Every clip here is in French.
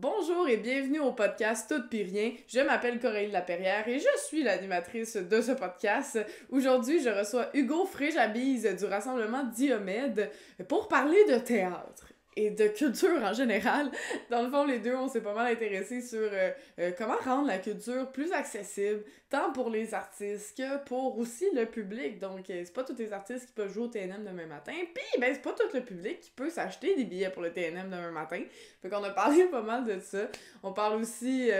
Bonjour et bienvenue au podcast Tout puis rien. Je m'appelle Coralie Laperrière et je suis l'animatrice de ce podcast. Aujourd'hui, je reçois Hugo Fréjabise du Rassemblement Diomède pour parler de théâtre et de culture en général. Dans le fond, les deux, on s'est pas mal intéressés sur euh, euh, comment rendre la culture plus accessible, tant pour les artistes que pour aussi le public. Donc, euh, c'est pas tous les artistes qui peuvent jouer au TNM demain matin, puis ben, c'est pas tout le public qui peut s'acheter des billets pour le TNM demain matin. Fait qu'on a parlé pas mal de ça. On parle aussi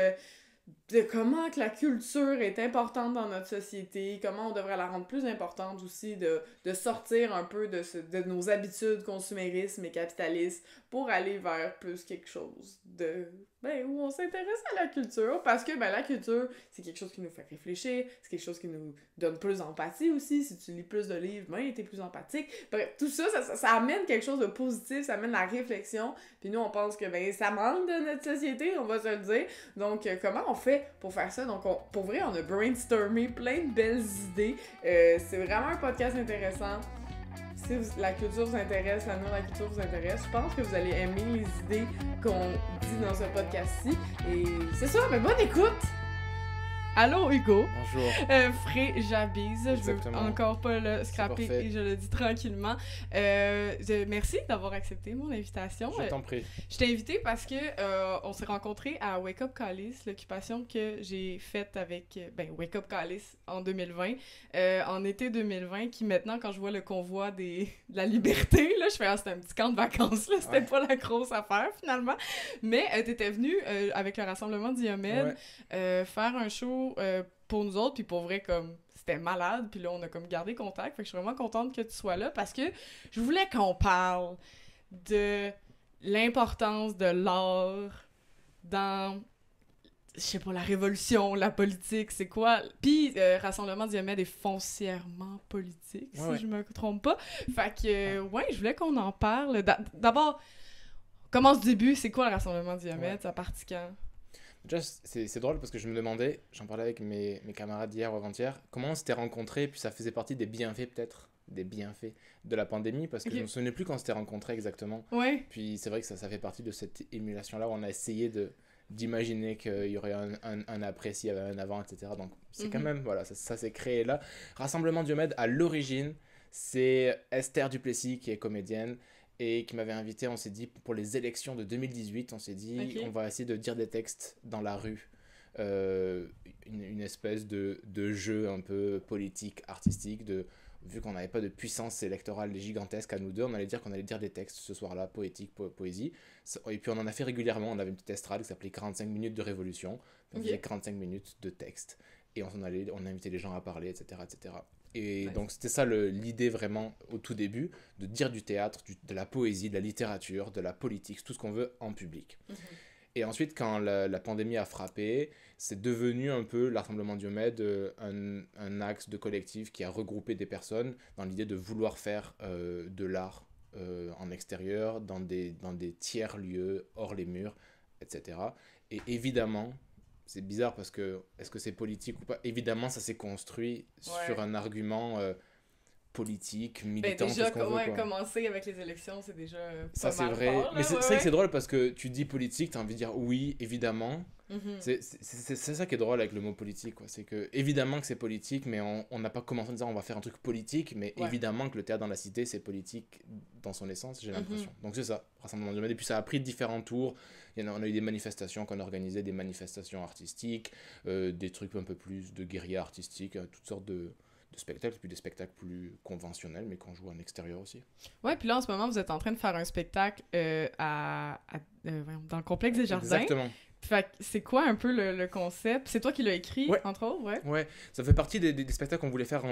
de comment que la culture est importante dans notre société, comment on devrait la rendre plus importante aussi, de, de sortir un peu de, de nos habitudes consuméristes et capitalistes pour aller vers plus quelque chose de ben, où on s'intéresse à la culture parce que ben, la culture, c'est quelque chose qui nous fait réfléchir, c'est quelque chose qui nous donne plus d'empathie aussi. Si tu lis plus de livres, ben, t'es plus empathique. Bref, tout ça ça, ça, amène quelque chose de positif, ça amène la réflexion. Puis nous, on pense que ben, ça manque de notre société, on va se le dire. Donc, euh, comment on fait pour faire ça? Donc, on, pour vrai, on a brainstormé plein de belles idées. Euh, c'est vraiment un podcast intéressant si la culture vous intéresse, la de la culture vous intéresse, je pense que vous allez aimer les idées qu'on dit dans ce podcast-ci. Et c'est ça, mais bonne écoute! Allô Hugo? Bonjour. Euh, Fré Jabise. Je veux encore pas le scraper et je le dis tranquillement. Euh, merci d'avoir accepté mon invitation. Je t'en prie. Je t'ai invité parce que euh, on s'est rencontrés à Wake Up Callis, l'occupation que j'ai faite avec ben, Wake Up Callis en 2020, euh, en été 2020, qui maintenant, quand je vois le convoi des, de la liberté, là, je fais ah, c'était un petit camp de vacances, là, c'était pas la grosse affaire finalement. Mais euh, t'étais venu avec le Rassemblement Diomède faire un show euh, pour nous autres, puis pour vrai, comme c'était malade, puis là, on a comme gardé contact. Fait que je suis vraiment contente que tu sois là parce que je voulais qu'on parle de l'importance de l'art dans je sais pas, la révolution, la politique, c'est quoi? Puis, euh, Rassemblement Diomède est foncièrement politique, si je me trompe pas. Fait que, ouais, je voulais qu'on en parle. D'abord, commence du début, c'est quoi le Rassemblement Diomède? Ça partit quand? C'est drôle parce que je me demandais, j'en parlais avec mes, mes camarades hier ou avant-hier, comment on s'était rencontrés, puis ça faisait partie des bienfaits peut-être, des bienfaits de la pandémie, parce que je ne me souvenais plus quand on s'était rencontrés exactement. Ouais. Puis c'est vrai que ça, ça fait partie de cette émulation-là où on a essayé de d'imaginer qu'il y aurait un, un, un, après s'il y avait un avant, etc. Donc c'est quand mhm. même, voilà, ça, ça s'est créé là. Rassemblement Diomède, à l'origine, c'est Esther Duplessis qui est comédienne et qui m'avait invité. On s'est dit, pour les élections de 2018, on s'est dit, on va essayer de dire des textes dans la rue. Euh, une, une, espèce de, de, jeu un peu politique, artistique, de, vu qu'on n'avait pas de puissance électorale gigantesque à nous deux, on allait dire qu'on allait dire des textes ce soir-là, poétique, poésie. Et puis on en a fait régulièrement, on avait une petite estrade qui s'appelait 45 minutes de révolution, on faisait 45 minutes de texte, et on, allait, on invitait les gens à parler, etc. etc. Et donc c'était ça l'idée vraiment au tout début, de dire du théâtre, de la poésie, de la littérature, de la politique, tout ce qu'on veut en public. Mhm. Et ensuite, quand la, pandémie a frappé, c'est devenu un peu l'Assemblement Diomède, euh, un, un, axe de collectif qui a regroupé des personnes dans l'idée de vouloir faire euh, de l'art euh, en extérieur, dans des, dans des tiers lieux, hors les murs, etc. Et évidemment, c'est bizarre parce que est-ce que c'est politique ou pas? Évidemment, ça s'est construit sur un argument euh, politique, ben, militant. Ben déjà, comment commencer avec les élections, c'est déjà. Euh, ça, c'est vrai. Mais c'est vrai que c'est drôle parce que tu dis politique, tu as envie de dire oui, évidemment. Mhm. C'est ça qui est drôle avec le mot politique. C'est que, évidemment que c'est politique, mais on n'a pas commencé en disant on va faire un truc politique, mais évidemment que le théâtre dans la cité, c'est politique dans son essence, j'ai mhm. l'impression. Donc c'est ça, Rassemblement du Et puis ça a pris différents tours. Il y en a, on a eu des manifestations qu'on organisait, des manifestations artistiques, euh, des trucs un peu plus de guérilla artistique, euh, toutes sortes de, de spectacles, puis des spectacles plus conventionnels, mais qu'on joue en extérieur aussi. Ouais, puis là, en ce moment, vous êtes en train de faire un spectacle euh, à, dans le complexe des Jardins. Exactement. Fait c'est quoi un peu le, concept? C'est toi qui l'as écrit, entre autres, ouais? Ouais, ça fait partie des, des, spectacles qu'on voulait faire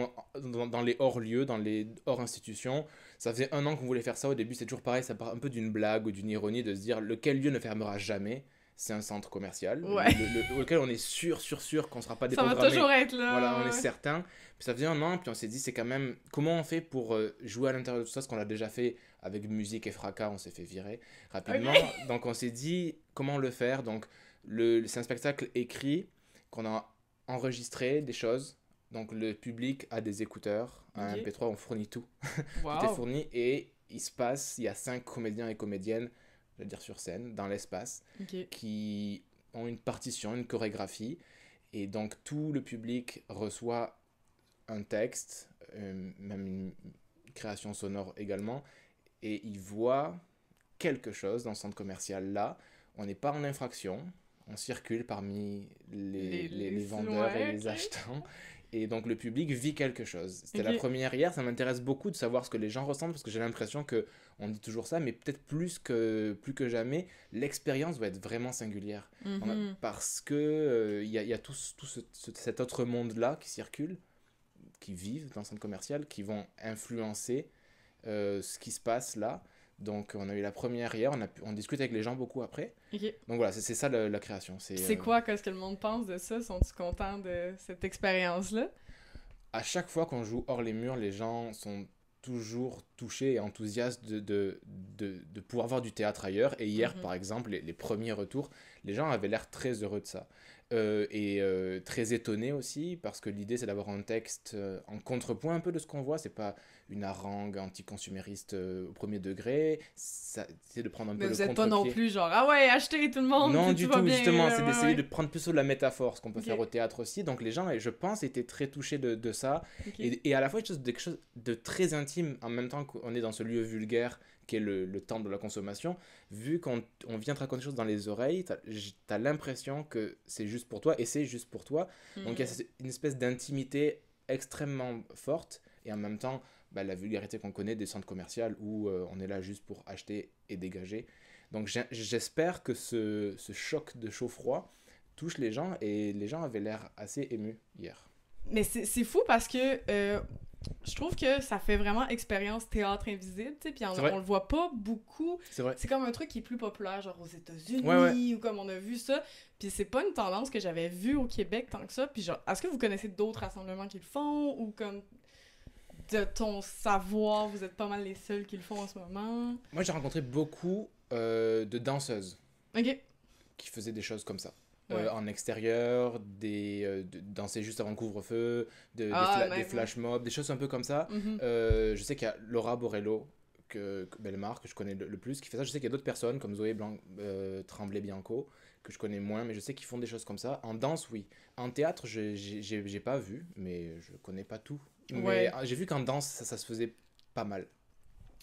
dans, dans, les hors-lieux, dans les hors-institutions. Ça faisait un an qu'on voulait faire ça. Au début, c'est toujours pareil, ça part un peu d'une blague ou d'une ironie de se dire lequel lieu ne fermera jamais? C'est un centre commercial ouais. le, auquel on est sûr, sûr, sûr qu'on ne sera pas déprogrammé. Ça va toujours être là. Voilà, on est certain. Puis ça faisait un an, puis on s'est dit, c'est quand même, comment on fait pour euh, jouer à l'intérieur de tout ça, ce qu'on a déjà fait avec musique et fracas, on s'est fait virer rapidement. Donc on s'est dit, comment le faire? Donc c'est un spectacle écrit qu'on a enregistré des choses. Donc le public a des écouteurs, un MP3, on fournit tout. tout est fourni et il se passe, il y a cinq comédiens et comédiennes je veux dire sur scène, dans l'espace, qui ont une partition, une chorégraphie. Et donc tout le public reçoit un texte, euh, même une création sonore également, et il voit quelque chose dans ce centre commercial là. On n'est pas en infraction, on circule parmi les, Les- les- les les- vendeurs ouais, et les achetants. Et donc le public vit quelque chose. C'était la première hier, ça m'intéresse beaucoup de savoir ce que les gens ressentent parce que j'ai l'impression que on dit toujours ça, mais peut-être plus que, plus que jamais, l'expérience va être vraiment singulière. A- Mhm. parce que euh, il y, a, il y a tout, tout ce- ce- cet autre monde-là qui circule, qui vivent dans le centre commercial, qui vont influencer euh, ce qui se passe là. Donc on a eu la première hier, on, a pu- on discute avec les gens beaucoup après. Donc voilà, c'est ça la, la création. C'est C'est euh, quoi qu'est-ce que le monde pense de ça? Sont-ils contents de cette expérience-là? à chaque fois qu'on joue hors les murs, les gens sont toujours touchés et enthousiastes de, de, de, de pouvoir voir du théâtre ailleurs. Et hier, Mhm. par exemple, les, les premiers retours, les gens avaient l'air très heureux de ça. Euh, et euh, très étonnés aussi, parce que l'idée, c'est d'avoir un texte euh, en contrepoint un peu de ce qu'on voit. C'est pas une harangue anticonsumériste euh, au premier degré. C'est de prendre un Mais peu vous le êtes pas non plus genre, ah ouais, achetez tout le monde! Non, du tout bien, justement, c'est ouais, d'essayer ouais. de prendre plus sur la métaphore, ce qu'on peut faire au théâtre aussi. Donc les gens, je pense, étaient très touchés de, de ça. Et, et à la fois quelque chose, de, quelque chose de très intime, en même temps qu'on est dans ce lieu vulgaire qui est le, le temple de la consommation, vu qu'on on vient te raconter des choses dans les oreilles, t'as as, l'impression que c'est juste pour toi, et c'est juste pour toi. Donc il y a cette- une espèce d'intimité extrêmement forte, et en même temps, bah, la vulgarité qu'on connaît des centres commerciaux où euh, on est là juste pour acheter et dégager. Donc j'espère que ce, ce choc de chaud-froid touche les gens, et les gens avaient l'air assez émus hier. Mais c'est fou parce que euh, je trouve que ça fait vraiment expérience théâtre invisible, tu sais, puis on, on le voit pas beaucoup. C'est vrai. C'est comme un truc qui est plus populaire, genre aux États-Unis, Ouais, ouais. ou comme on a vu ça. Puis c'est pas une tendance que j'avais vue au Québec tant que ça. Puis genre, est-ce que vous connaissez d'autres rassemblements qui le font, ou comme de ton savoir, vous êtes pas mal les seuls qui le font en ce moment? Moi, j'ai rencontré beaucoup euh, de danseuses qui faisaient des choses comme ça. Ouais. Euh, en extérieur, des, euh, de danser juste avant le couvre-feu, de, Ah, des, fla- ouais, des ouais. flash mobs, des choses un peu comme ça. Mhm. Euh, je sais qu'il y a Laura Borello, que, que Bellemare, que je connais le, le plus, qui fait ça. Je sais qu'il y a d'autres personnes comme Zoé Blanc, Tremblay-Bianco, que je connais moins, mais je sais qu'ils font des choses comme ça. En danse, oui. En théâtre, j'ai pas vu, mais je connais pas tout. Mais euh, j'ai vu qu'en danse, ça, ça se faisait pas mal.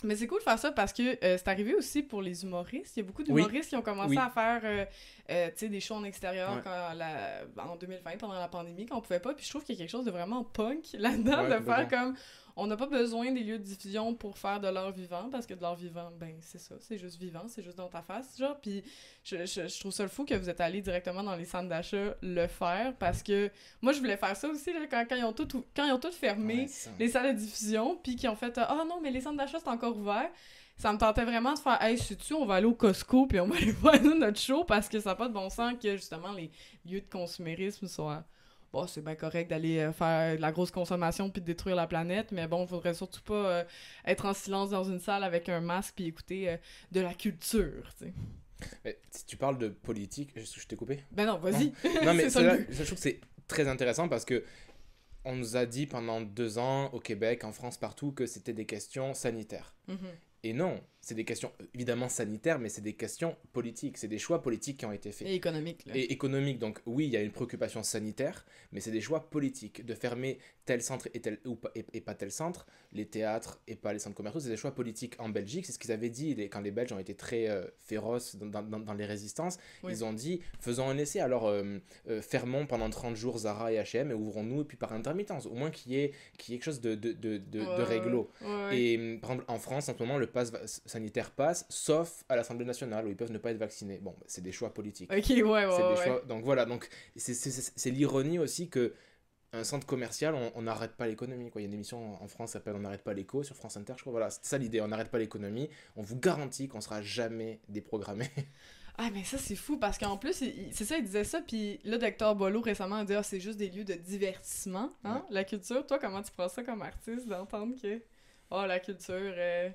Mais c'est cool de faire ça parce que euh, c'est arrivé aussi pour les humoristes. Il y a beaucoup Oui. d'humoristes qui ont commencé Oui. à faire euh, euh, des shows en extérieur Ouais. quand la... en 2020, pendant la pandémie, quand on pouvait pas. Puis je trouve qu'il y a quelque chose de vraiment punk là-dedans, Ouais, de faire comme... On n'a pas besoin des lieux de diffusion pour faire de l'art vivant, parce que de l'art vivant, ben c'est ça, c'est juste vivant, c'est juste dans ta face, genre. Puis je, je, je trouve ça le fou que vous êtes allé directement dans les centres d'achat le faire, parce que moi, je voulais faire ça aussi, là, quand, quand, ils, ont tout, quand ils ont tout fermé Ouais, les salles de diffusion, puis qui ont fait Ah non, mais les centres d'achat, c'est encore ouvert. Ça me tentait vraiment de faire Hey, sais-tu, on va aller au Costco, puis on va aller voir notre show, parce que ça n'a pas de bon sens que justement les lieux de consumérisme soient. Bon, c'est bien correct d'aller euh, faire de la grosse consommation puis de détruire la planète, mais bon, faudrait surtout pas euh, être en silence dans une salle avec un masque puis écouter euh, de la culture, tu sais. Mais si tu parles de politique, je, je t'ai coupé Ben non, vas-y. Non, mais ça là- je trouve que c'est très intéressant parce que on nous a dit pendant deux ans au Québec, en France, partout, que c'était des questions sanitaires. Mhm. Et non, c'est des questions euh, évidemment sanitaires, mais c'est des questions politiques. C'est des choix politiques qui ont été faits. Et économique, là. Et économique, donc oui, il y a une préoccupation sanitaire, mais c'est des choix politiques. De fermer tel centre et, tel, ou pas, et, et pas tel centre, les théâtres et pas les centres commerciaux, c'est des choix politiques. En Belgique, c'est ce qu'ils avaient dit les- quand les Belges ont été très euh, féroces dans, dans- dans les résistances. Oui. Ils ont dit, faisons un essai, alors euh, euh, fermons pendant 30 jours Zara et H&M et ouvrons-nous, et puis par intermittence, au moins qu'il y, ait- qu'il y ait quelque chose de, de, de, de, réglo. ouais, ouais. Et hum, par exemple, en France, en ce moment, le pass va- sanitaire passe, sauf à l'Assemblée nationale où ils peuvent ne pas être vaccinés. Bon, c'est des choix politiques. Ok, ouais, ouais, des ouais. choix- Donc voilà, donc c'est- l'ironie aussi que un centre commercial, on- n'arrête pas l'économie. quoi. Il y a une émission en France qui s'appelle On n'arrête pas l'éco sur France Inter, je crois. Voilà, c'est ça l'idée, on n'arrête pas l'économie. On vous garantit qu'on sera jamais déprogrammé. Ah, mais ça, c'est fou parce qu'en plus, c'est ça, il disait ça. Puis là, Docteur Bolo récemment a dit Ah, c'est juste des lieux de divertissement, hein, la culture. Toi, comment tu prends ça comme artiste d'entendre que, oh, la culture, euh,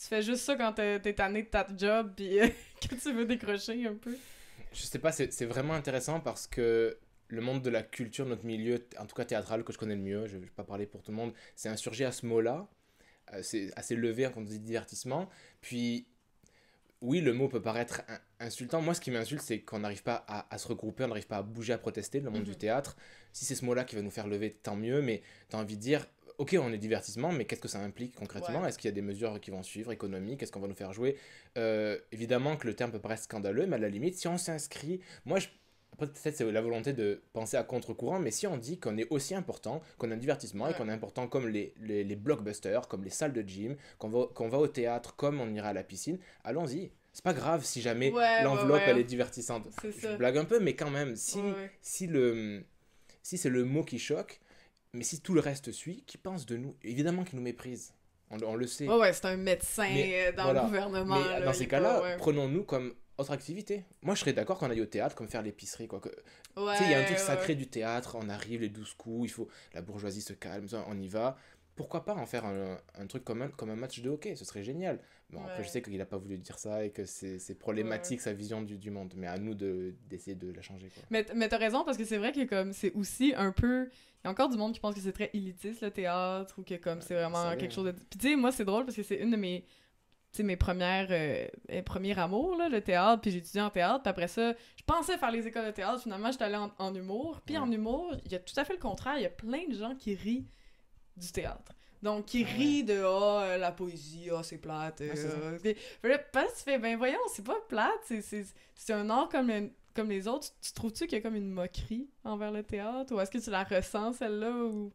tu fais juste ça quand t'es tanné de ta job, puis euh, que tu veux décrocher un peu. je sais pas, c'est vraiment intéressant parce que le monde de la culture, notre milieu, en tout cas théâtral, que je connais le mieux, je ne vais pas parler pour tout le monde, c'est insurgé à ce mot-là. Euh, c'est assez levé quand on dit divertissement. Puis oui, le mot peut paraître insultant. Moi, ce qui m'insulte, c'est qu'on n'arrive pas à, se regrouper, on n'arrive pas à bouger, à protester, le monde du mhm. théâtre. Si c'est ce mot-là qui va nous faire lever, tant mieux, mais tu as envie de dire, ok, on est divertissement, mais qu'est-ce que ça implique concrètement? Est-ce qu'il y a des mesures qui vont suivre, économiques? Est-ce qu'on va nous faire jouer? Euh, Évidemment que le terme peut paraître scandaleux, mais à la limite, si on s'inscrit, moi, je peut-être c'est la volonté de penser à contre-courant, mais si on dit qu'on est aussi important, qu'on a un divertissement et qu'on est important comme les, les, les, blockbusters, comme les salles de gym, qu'on va, qu'on va au théâtre comme on ira à la piscine, allons-y. C'est pas grave si jamais l'enveloppe elle est divertissante. Je blague un peu, mais quand même, si, si, le, si c'est le mot qui choque, mais si tout le reste suit, qui pense de nous? Évidemment qu'il nous méprise. On, on, le sait. ouais, c'est un médecin euh, dans le gouvernement. Mais dans ces cas-là, prenons-nous comme autre activité. Moi, je serais d'accord qu'on aille au théâtre comme faire l'épicerie. Quoi. Que... tu sais, il y a un truc sacré du théâtre, on arrive, les douze coups, il faut... la bourgeoisie se calme, on y va. Pourquoi pas en faire un, un truc comme un, comme un match de hockey Ce serait génial. Bon, après, je sais qu'il n'a pas voulu dire ça et que c'est problématique sa vision du, du, monde, mais à nous d'essayer de, de, la changer. Quoi. Mais, mais t'as raison, parce que c'est vrai que comme c'est aussi un peu. Il y a encore du monde qui pense que c'est très élitiste le théâtre ou que comme c'est vraiment quelque chose de. Puis tu sais, moi, c'est drôle parce que c'est une de mes mes premières euh, premiers amours, là, le théâtre, puis étudié en théâtre, puis après ça, je pensais faire les écoles de théâtre, finalement, j'étais allée en, humour, puis en humour, il y a tout à fait le contraire, il y a plein de gens qui rient du théâtre. Donc, qui rient de « oh, la poésie, oh, c'est plate euh, Parce que tu fais « Ben voyons, c'est pas plate, c'est un art comme, comme les autres. » Tu trouves-tu qu'il y a comme une moquerie envers le théâtre? Ou est-ce que tu la ressens, celle-là? Ou...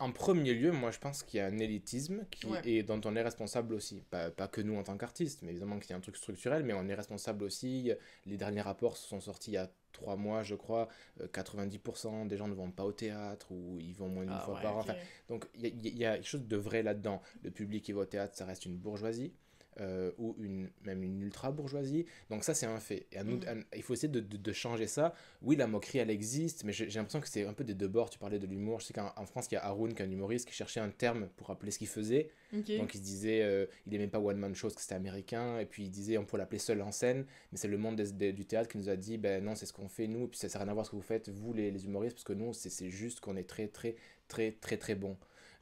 En premier lieu, moi je pense qu'il y a un élitisme qui est, dont on est responsable aussi. Pas, pas que nous en tant qu'artistes, mais évidemment qu'il y a un truc structurel, mais on est responsable aussi. Les derniers rapports sont sortis il y a trois mois, je crois. 90% euh, des gens ne vont pas au théâtre ou ils vont moins d'une ah fois par an. donc il y, y, a quelque chose de vrai là-dedans. Le public qui va au théâtre, ça reste une bourgeoisie. Euh, ou une, même une ultra-bourgeoisie. Donc ça, c'est un fait. Et mm. il faut essayer de, de, changer ça. Oui, la moquerie, elle existe, mais j'ai l'impression que c'est un peu des deux bords. Tu parlais de l'humour. Je sais qu'en France, il y a Haroun, qui est un humoriste, qui cherchait un terme pour rappeler ce qu'il faisait. Donc il se disait, euh, il n'aimait pas One Man Show, que c'était américain. Et puis il disait, on pourrait l'appeler seul en scène. Mais c'est le monde du théâtre qui nous a dit, ben non, c'est ce qu'on fait nous. Et puis ça n'a rien à voir ce que vous faites, vous, les, les humoristes, parce que nous, c'est juste qu'on est très, très, très, très, très bon.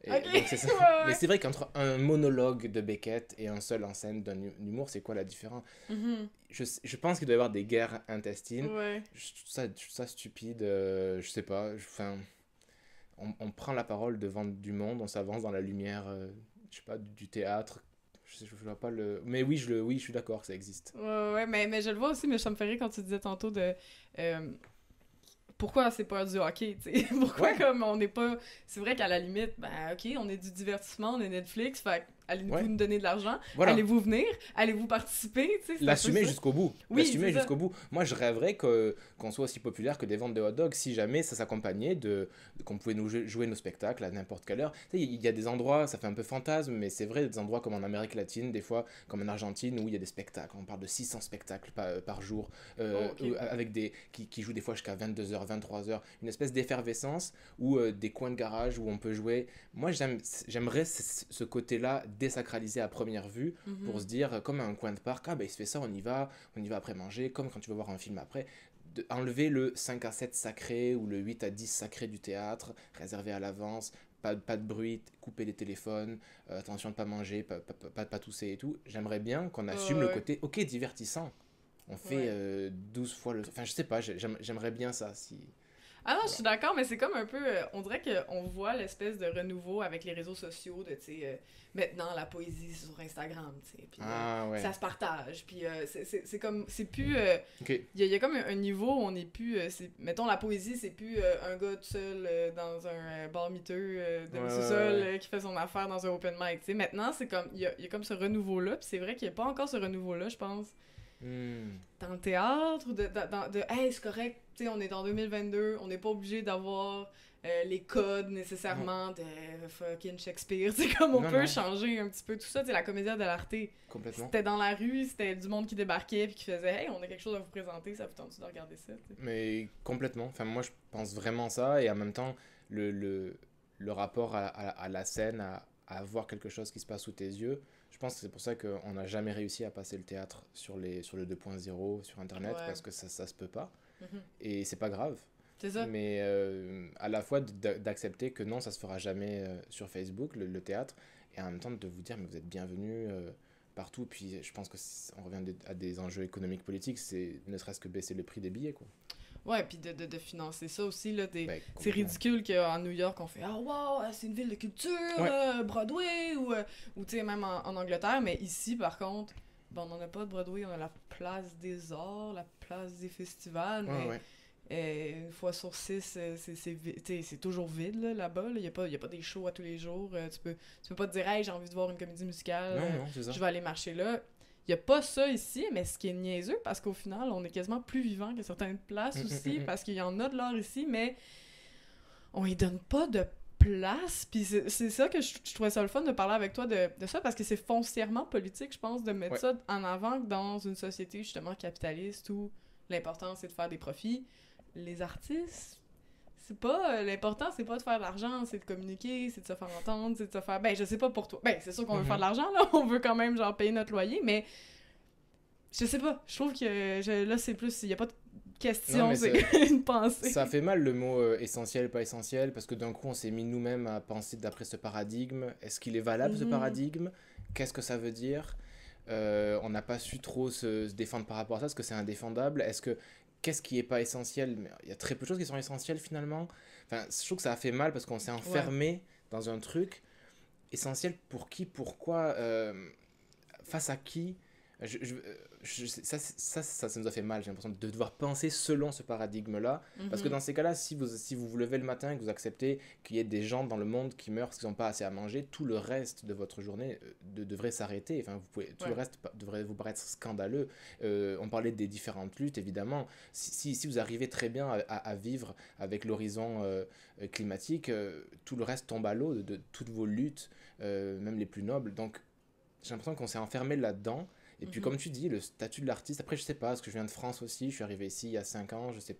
Mais c'est vrai qu'entre un monologue de Beckett et un seul en scène d'un humour, c'est quoi la différence? Mm-hmm. je, je, pense qu'il doit y avoir des guerres intestines. Je, trouve ça, ça stupide. Euh, je sais pas. Enfin, on, on, prend la parole devant du monde, on s'avance dans la lumière, euh, je sais pas, du, théâtre. Je, je, vois pas le. Mais oui, je, le, oui, je suis d'accord que ça existe. Ouais, ouais, mais, mais je le vois aussi, mais ça me rire quand tu disais tantôt de. Euh, pourquoi c'est pas du hockey, tu sais? Pourquoi comme on n'est pas... C'est vrai qu'à la limite, ben ok, on est du divertissement, on est Netflix, fait allez-vous nous donner de l'argent, allez-vous venir, allez-vous participer? L'assumer jusqu'au bout, oui, l'assumer jusqu'au bout. Moi, je rêverais qu'on soit aussi populaire que des ventes de hot dogs si jamais ça s'accompagnait de, qu'on pouvait nous jouer nos spectacles à n'importe quelle heure. Il y a des endroits, ça fait un peu fantasme, mais c'est vrai, des endroits comme en Amérique latine, des fois, comme en Argentine, où il y a des spectacles, on parle de 600 spectacles par, par jour, euh, oh, avec des, qui, qui jouent des fois jusqu'à 22h, 23h, une espèce d'effervescence, ou euh, des coins de garage où on peut jouer. Moi, j'aimerais ce côté-là désacralisé à première vue, pour mhm. se dire, comme un coin de parc, ah ben il se fait ça, on y va, on y va après manger, comme quand tu vas voir un film après enlever le 5 à 7 sacré ou le 8 à 10 sacré du théâtre, réservé à l'avance, pas, pas de bruit, couper les téléphones, euh, attention de pas manger, pas, pas, pas, tousser et tout. J'aimerais bien qu'on assume le côté, ok, divertissant. On fait 12 euh, fois le... Enfin, je sais pas, j'aimerais bien ça. Si... Ah non, je suis d'accord, mais c'est comme un peu. Euh, on dirait qu'on voit l'espèce de renouveau avec les réseaux sociaux, de, tu sais, euh, maintenant la poésie sur Instagram, tu sais. Puis ah, euh, ça se partage. Puis c'est comme. C'est plus. Il y, a comme un, niveau où on n'est plus. mettons, la poésie, c'est plus un gars tout seul dans un bar miteux de ouais, sous-sol qui fait son affaire dans un open mic, tu sais. Maintenant, c'est comme. Il y a, y a, comme ce renouveau-là, puis c'est vrai qu'il n'y a pas encore ce renouveau-là, je pense. Hmm. Dans le théâtre, de, de, de, hey, c'est correct, on est en 2022, on n'est pas obligé d'avoir euh, les codes nécessairement de fucking Shakespeare. C'est comme on peut changer un petit peu tout ça. C'est la comédie de l'arté. C'était dans la rue, c'était du monde qui débarquait puis qui faisait Hey, on a quelque chose à vous présenter, ça vous tente de regarder ça? Mais complètement. Enfin, moi, je pense vraiment ça et en même temps, le, le, le rapport à, à, la scène, à, à voir quelque chose qui se passe sous tes yeux. Je pense que c'est pour ça qu'on n'a jamais réussi à passer le théâtre sur, les, sur le 2.0 sur Internet parce que ça, ça se peut pas. Mhm. Et c'est pas grave. C'est ça. Mais euh, à la fois d'accepter que non, ça se fera jamais euh, sur Facebook, le, théâtre, et en même temps de vous dire, mais vous êtes bienvenue euh, partout. Puis je pense que on revient à des enjeux économiques politiques, c'est ne serait-ce que baisser le prix des billets, quoi. Ouais, puis de, de, de, financer ça aussi. Là, ben, c'est ridicule qu'en New York, on fait Ah, wow, c'est une ville de culture, Broadway, ou, euh, ou tu sais, même en, en, Angleterre. Mais ici, par contre, bon, on n'en a pas de Broadway, on a la place des arts, la place des festivals. mais euh, une fois sur six, euh, c'est toujours vide là-bas. Il n'y a, pas, a pas des shows à tous les jours. tu, peux, tu peux pas te dire Hey, j'ai envie de voir une comédie musicale. je vais aller marcher là. Il n'y a pas ça ici, mais ce qui est niaiseux, parce qu'au final, on est quasiment plus vivant que certaines places mm, mm, aussi, mm, parce qu'il y en a de l'art ici, mais on y donne pas de place. Puis c'est ça que je, trouvais ça le fun de parler avec toi de, ça, parce que c'est foncièrement politique, je pense, de mettre ça en avant dans une société justement capitaliste où l'important c'est de faire des profits. Les artistes, c'est pas euh, l'important c'est pas de faire de l'argent c'est de communiquer c'est de se faire entendre c'est de se faire ben je sais pas pour toi ben c'est sûr qu'on veut faire de mhm. l'argent là on veut quand même genre payer notre loyer mais je sais pas je trouve que là c'est plus il y a pas de question c'est une pensée. ça fait mal le mot euh, essentiel pas essentiel parce que d'un coup on s'est mis nous-mêmes à penser d'après ce paradigme. Est-ce qu'il est valable ce mhm. paradigme? Qu'est-ce que ça veut dire? Euh, on n'a pas su trop se, se, défendre par rapport à ça, est-ce que c'est indéfendable? Est-ce que qu'est-ce qui est pas essentiel mais il y a très peu de choses qui sont essentielles finalement. Enfin je trouve que ça a fait mal parce qu'on s'est enfermé dans un truc essentiel pour qui pourquoi euh, face à qui je, ça, ça, ça, ça, nous a fait mal, j'ai l'impression de devoir penser selon ce paradigme-là. Parce que mhm. dans ces cas-là, si vous, si vous vous levez le matin et que vous acceptez qu'il y ait des gens dans le monde qui meurent parce qu'ils n'ont pas assez à manger, tout le reste de votre journée euh, devrait s'arrêter. Enfin, vous pouvez, tout le reste devrait vous paraître scandaleux. Euh, on parlait des différentes luttes, évidemment. Si, si, vous arrivez très bien à, à, vivre avec l'horizon euh, climatique, tout le reste tombe à l'eau de, de, toutes vos luttes, même les plus nobles. Donc, j'ai l'impression qu'on s'est enfermé là-dedans et puis, mhm. comme tu dis, le statut de l'artiste, après, je sais pas, parce que je viens de France aussi, je suis arrivé ici il y a 5 ans, je sais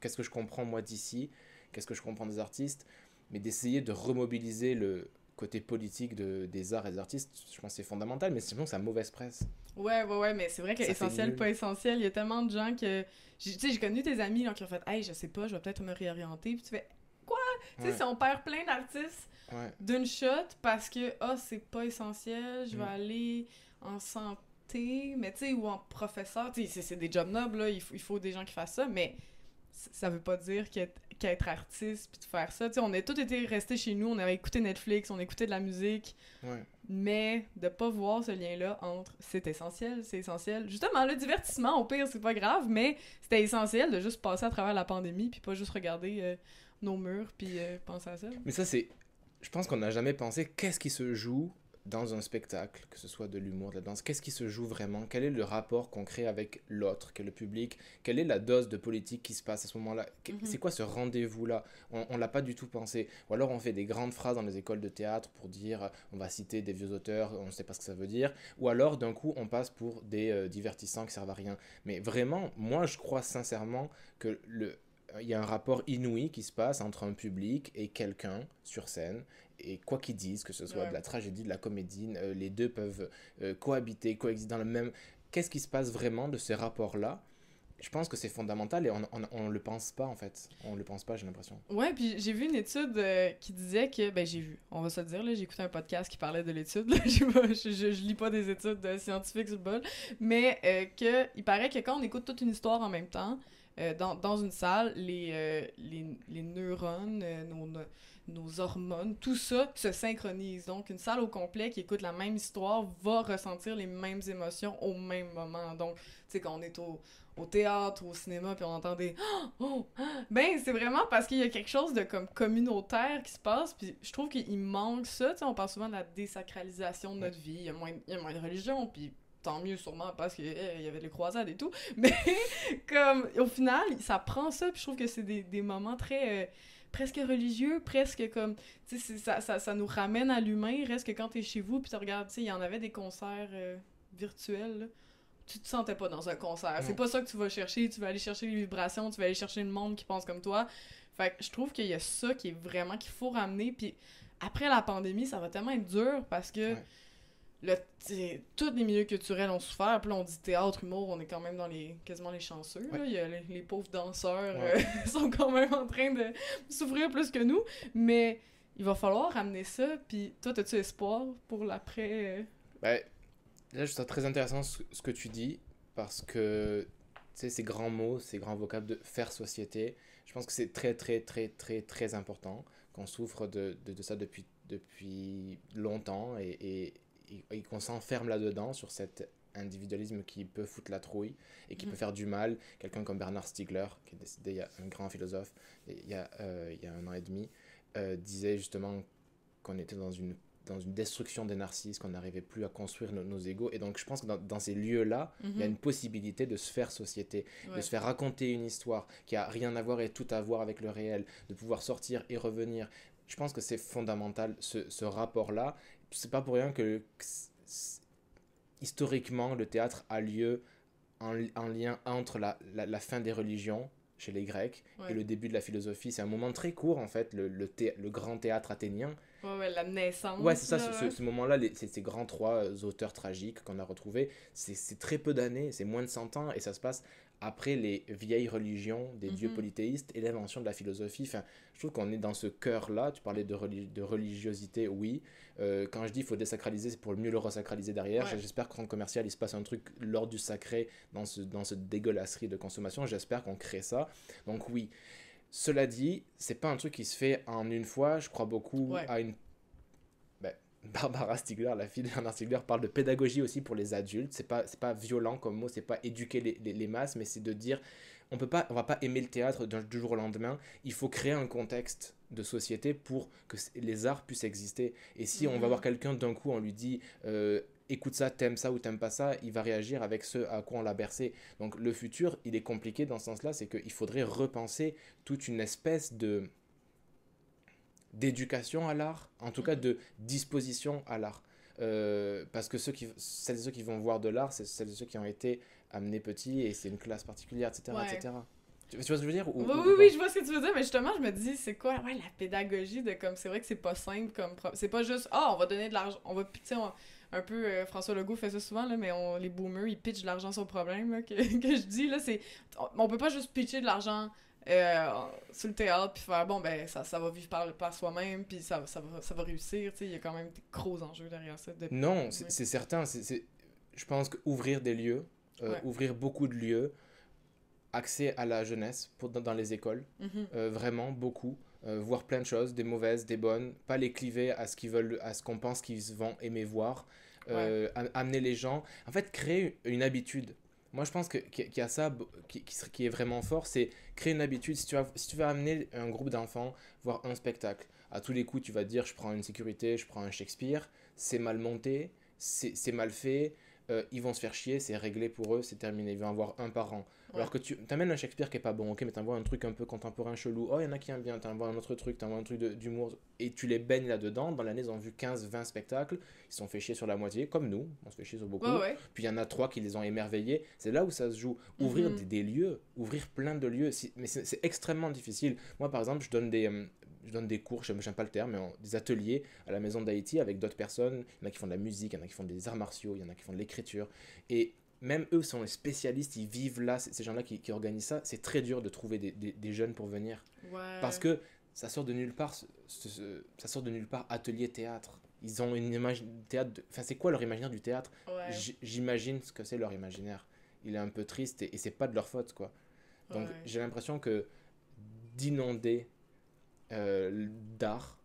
qu'est-ce que je comprends moi d'ici, qu'est-ce que je comprends des artistes, mais d'essayer de remobiliser le côté politique de, des arts et des artistes, je pense que c'est fondamental, mais sinon, c'est mauvaise presse. Ouais, ouais, ouais, mais c'est vrai que essentiel, pas essentiel, il y a tellement de gens que. Tu sais, j'ai connu tes amis qui ont fait Hey, je sais pas, je vais peut-être me réorienter, puis tu fais Quoi? Tu sais, si on perd plein d'artistes d'une shot parce que, ah, oh, c'est pas essentiel, je vais mm. aller en santé mais tu sais, ou en professeur, tu sais, c'est des jobs nobles, là, il faut, il faut des gens qui fassent ça, mais ça veut pas dire qu'être artiste puis de faire ça. Tu sais, on a tous été restés chez nous, on avait écouté Netflix, on écoutait de la musique, mais de pas voir ce lien-là entre c'est essentiel, c'est essentiel. Justement, le divertissement, au pire, c'est pas grave, mais c'était essentiel de juste passer à travers la pandémie puis pas juste regarder euh, nos murs puis euh, penser à ça. Mais ça, c'est. Je pense qu'on n'a jamais pensé qu'est-ce qui se joue dans un spectacle, que ce soit de l'humour, de la danse, qu'est-ce qui se joue vraiment? Quel est le rapport qu'on crée avec l'autre, que le public? Quelle est la dose de politique qui se passe à ce moment-là? Mhm. C'est quoi ce rendez-vous-là? On ne l'a pas du tout pensé. Ou alors on fait des grandes phrases dans les écoles de théâtre pour dire, on va citer des vieux auteurs, on ne sait pas ce que ça veut dire. Ou alors d'un coup on passe pour des euh, divertissants qui servent à rien. Mais vraiment, moi je crois sincèrement que le, il y a un rapport inouï qui se passe entre un public et quelqu'un sur scène et quoi qu'ils disent, que ce soit de la tragédie, de la comédie, euh, les deux peuvent euh, cohabiter, coexister dans le même... Qu'est-ce qui se passe vraiment de ces rapports-là? Je pense que c'est fondamental et on, on, le pense pas en fait. On le pense pas, j'ai l'impression. Ouais, puis j'ai vu une étude euh, qui disait que, ben j'ai vu, on va se dire, là, j'ai écouté un podcast qui parlait de l'étude, je, je, je, lis pas des études scientifiques sur le bol, mais que il paraît que quand on écoute toute une histoire en même temps, dans, dans, une salle, les, les, les neurones, nos, nos hormones, tout ça se synchronise. Donc, une salle au complet qui écoute la même histoire va ressentir les mêmes émotions au même moment. Donc, tu sais, quand on est au, au théâtre, au cinéma, puis on entend des oh, oh ben c'est vraiment parce qu'il y a quelque chose de comme communautaire qui se passe, puis je trouve qu'il manque ça, tu sais, on parle souvent de la désacralisation de notre vie, il y a moins, il y a moins de religion, puis tant mieux sûrement parce qu'il eh, y avait les croisades et tout, mais comme au final, ça prend ça, puis je trouve que c'est des, des moments très... Euh, presque religieux, presque comme, tu sais, ça, ça, ça, nous ramène à l'humain. Reste que quand t'es chez vous, puis tu regardes, tu sais, il y en avait des concerts euh, virtuels, là. Tu te sentais pas dans un concert. C'est pas ça que tu vas chercher. Tu vas aller chercher les vibrations, tu vas aller chercher le monde qui pense comme toi. Fait que je trouve qu'il y a ça qui est vraiment qu'il faut ramener. Puis après la pandémie, ça va tellement être dur parce que le, tous les milieux culturels ont souffert. Puis là, on dit théâtre, humour, on est quand même dans les quasiment les chanceux. Il y a les, pauvres danseurs euh, sont quand même en train de souffrir plus que nous. Mais il va falloir ramener ça. Puis toi, as-tu espoir pour l'après? Euh? Ben, Là, je trouve très intéressant ce, ce que tu dis, parce que ces grands mots, ces grands vocables de faire société, je pense que c'est très, très, très, très, très important qu'on souffre de, de, de, ça depuis, depuis longtemps et, et, et qu'on s'enferme là-dedans sur cet individualisme qui peut foutre la trouille et qui mmh. peut faire du mal. Quelqu'un comme Bernard Stiegler, qui est décédé, il y a un grand philosophe, il y a, euh, il y a un an et demi, euh, disait justement qu'on était dans une dans une destruction des narcisses, qu'on n'arrivait plus à construire nos, nos égaux. Et donc, je pense que dans, dans ces lieux-là, il mm y a une possibilité de se faire société, ouais. de se faire raconter une histoire qui a rien à voir et tout à voir avec le réel, de pouvoir sortir et revenir. Je pense que c'est fondamental, ce, ce rapport-là. C'est pas pour rien que, que historiquement, le théâtre a lieu en, en lien entre la, la, la fin des religions chez les Grecs ouais. et le début de la philosophie. C'est un moment très court, en fait, le, le, thé le grand théâtre athénien. Ouais, ouais, la naissance. Ouais, c'est ça, ce, ce, ce moment-là, ces grands trois auteurs tragiques qu'on a retrouvés, c'est très peu d'années, c'est moins de 100 ans, et ça se passe après les vieilles religions des mm -hmm. dieux polythéistes et l'invention de la philosophie. Enfin, je trouve qu'on est dans ce cœur-là. Tu parlais de, religi de religiosité, oui. Euh, quand je dis qu'il faut désacraliser, c'est pour mieux le resacraliser derrière. Ouais. J'espère qu'en commercial, il se passe un truc lors du sacré dans, ce, dans cette dégueulasserie de consommation. J'espère qu'on crée ça. Donc oui. Cela dit, c'est pas un truc qui se fait en une fois. Je crois beaucoup ouais. à une Barbara Stiegler, la fille de Bernard Stiegler, parle de pédagogie aussi pour les adultes. C'est pas, c'est pas violent comme mot, c'est pas éduquer les, les, les masses, mais c'est de dire on peut pas, on va pas aimer le théâtre du jour au lendemain. Il faut créer un contexte de société pour que les arts puissent exister. Et si on va voir quelqu'un d'un coup, on lui dit euh, écoute ça, t'aimes ça ou t'aimes pas ça, il va réagir avec ce à quoi on l'a bercé. Donc le futur, il est compliqué dans ce sens-là, c'est qu'il faudrait repenser toute une espèce de d'éducation à l'art, en tout cas de disposition à l'art. Euh, parce que ceux qui, celles et ceux qui vont voir de l'art, c'est celles et ceux qui ont été amenés petits et c'est une classe particulière, etc. Ouais. etc. Tu, vois ce que je veux dire? Ou, Oui, ou, oui, oui, je vois ce que tu veux dire, mais justement, je me dis, c'est quoi ouais, la pédagogie de comme. C'est vrai que c'est pas simple comme. C'est pas juste, ah, oh, on va donner de l'argent, on va. Tu sais, un peu euh, François Legault fait ça souvent là mais on, les boomers ils pitchent de l'argent sur le problème là, que, que je dis là c'est on, on peut pas juste pitcher de l'argent euh, sur le théâtre, puis faire bon, ben ça, ça va vivre par, par soi-même, puis ça, ça, va, ça va réussir. Il y a quand même des gros enjeux derrière ça. De... Non, c'est certain. c'est je pense qu'ouvrir des lieux, euh, ouais. ouvrir beaucoup de lieux, accès à la jeunesse pour, dans, dans les écoles, mm -hmm. euh, vraiment beaucoup. Euh, voir plein de choses, des mauvaises, des bonnes, pas les cliver à ce qu'ils veulent, à ce qu'on pense qu'ils vont aimer voir, ouais. amener les gens, en fait créer une habitude moi, je pense qu'il y a ça qui, qui, est vraiment fort, c'est créer une habitude. Si tu, vas, si tu veux amener un groupe d'enfants voir un spectacle, à tous les coups, tu vas dire je prends une sécurité, je prends un Shakespeare, c'est mal monté, c'est mal fait, euh, ils vont se faire chier, c'est réglé pour eux, c'est terminé. Ils vont avoir un par an. Ouais. Alors que tu amènes un Shakespeare qui est pas bon, ok, mais t'envoies un truc un peu contemporain chelou. Oh, il y en a qui aiment bien, t'envoies un autre truc, t'envoies un truc d'humour, et tu les baignes là-dedans. Dans l'année, ils ont vu 15-20 spectacles, ils se sont fait chier sur la moitié, comme nous, on se fait chier sur beaucoup. Ouais. Puis il y en a trois qui les ont émerveillés. C'est là où ça se joue. Ouvrir mm -hmm. des, des, lieux, ouvrir plein de lieux, si, mais c'est extrêmement difficile. Moi, par exemple, je donne des. Euh, je donne des cours, j'aime pas le terme, mais des ateliers à la maison d'Haïti avec d'autres personnes. Il y en a qui font de la musique, il y en a qui font des arts martiaux, il y en a qui font de l'écriture. Et même eux sont les spécialistes, ils vivent là, ces gens-là qui, qui, organisent ça. C'est très dur de trouver des, des, des jeunes pour venir. Ouais. Parce que ça sort de nulle part, ce, ce, ça sort de nulle part, atelier théâtre. Ils ont une image théâtre. De... Enfin, c'est quoi leur imaginaire du théâtre? Ouais. J'imagine ce que c'est leur imaginaire. Il est un peu triste et, et c'est pas de leur faute, quoi. Donc ouais. j'ai l'impression que d'inonder euh, d'art.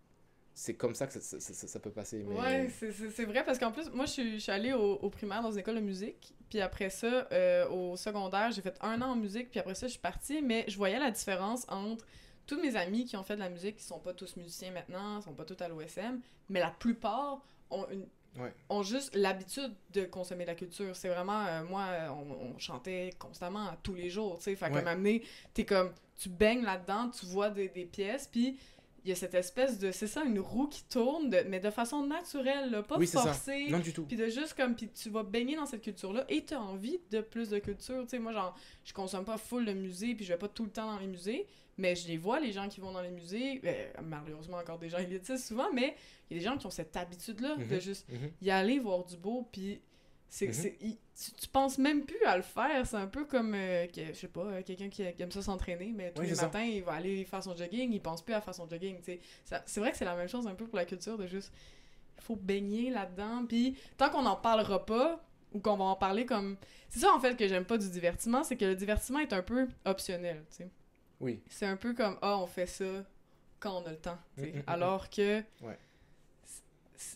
C'est comme ça que ça, ça, ça, ça peut passer. Mais... Ouais, c'est vrai parce qu'en plus, moi, je suis, je suis allée au, au, primaire dans une école de musique. Puis après ça, euh, au secondaire, j'ai fait un an en musique. Puis après ça, je suis partie. Mais je voyais la différence entre tous mes amis qui ont fait de la musique, qui sont pas tous musiciens maintenant, sont pas tous à l'OSM. Mais la plupart ont une ouais. ont juste l'habitude de consommer la culture. C'est vraiment, euh, moi, on, on, chantait constamment tous les jours, tu sais. Fait ouais. comme t'es comme, tu baignes là-dedans, tu vois des, des pièces, puis il y a cette espèce de, c'est ça, une roue qui tourne, de, mais de façon naturelle, là, pas oui, forcée. Non, du tout. Puis de juste comme, puis tu vas baigner dans cette culture-là, et t'as envie de plus de culture, tu sais. Moi, genre, je consomme pas full de musées, puis je vais pas tout le temps dans les musées, mais je les vois, les gens qui vont dans les musées, euh, malheureusement encore des gens élitistes souvent, mais il y a des gens qui ont cette habitude-là mm -hmm, de juste mm -hmm. y aller voir du beau, puis c'est, mm -hmm. tu, tu, penses même plus à le faire. C'est un peu comme, euh, que, je sais pas, euh, quelqu'un qui, qui, aime ça s'entraîner, mais tous oui, les matins, il va aller faire son jogging, il pense plus à faire son jogging. C'est vrai que c'est la même chose un peu pour la culture de juste, il faut baigner là-dedans. Puis tant qu'on n'en parlera pas, ou qu'on va en parler comme. C'est ça, en fait, que j'aime pas du divertissement, c'est que le divertissement est un peu optionnel, tu sais. Oui. C'est un peu comme, ah, on fait ça quand on a le temps. Mm, mm, mm, Alors que. Ouais.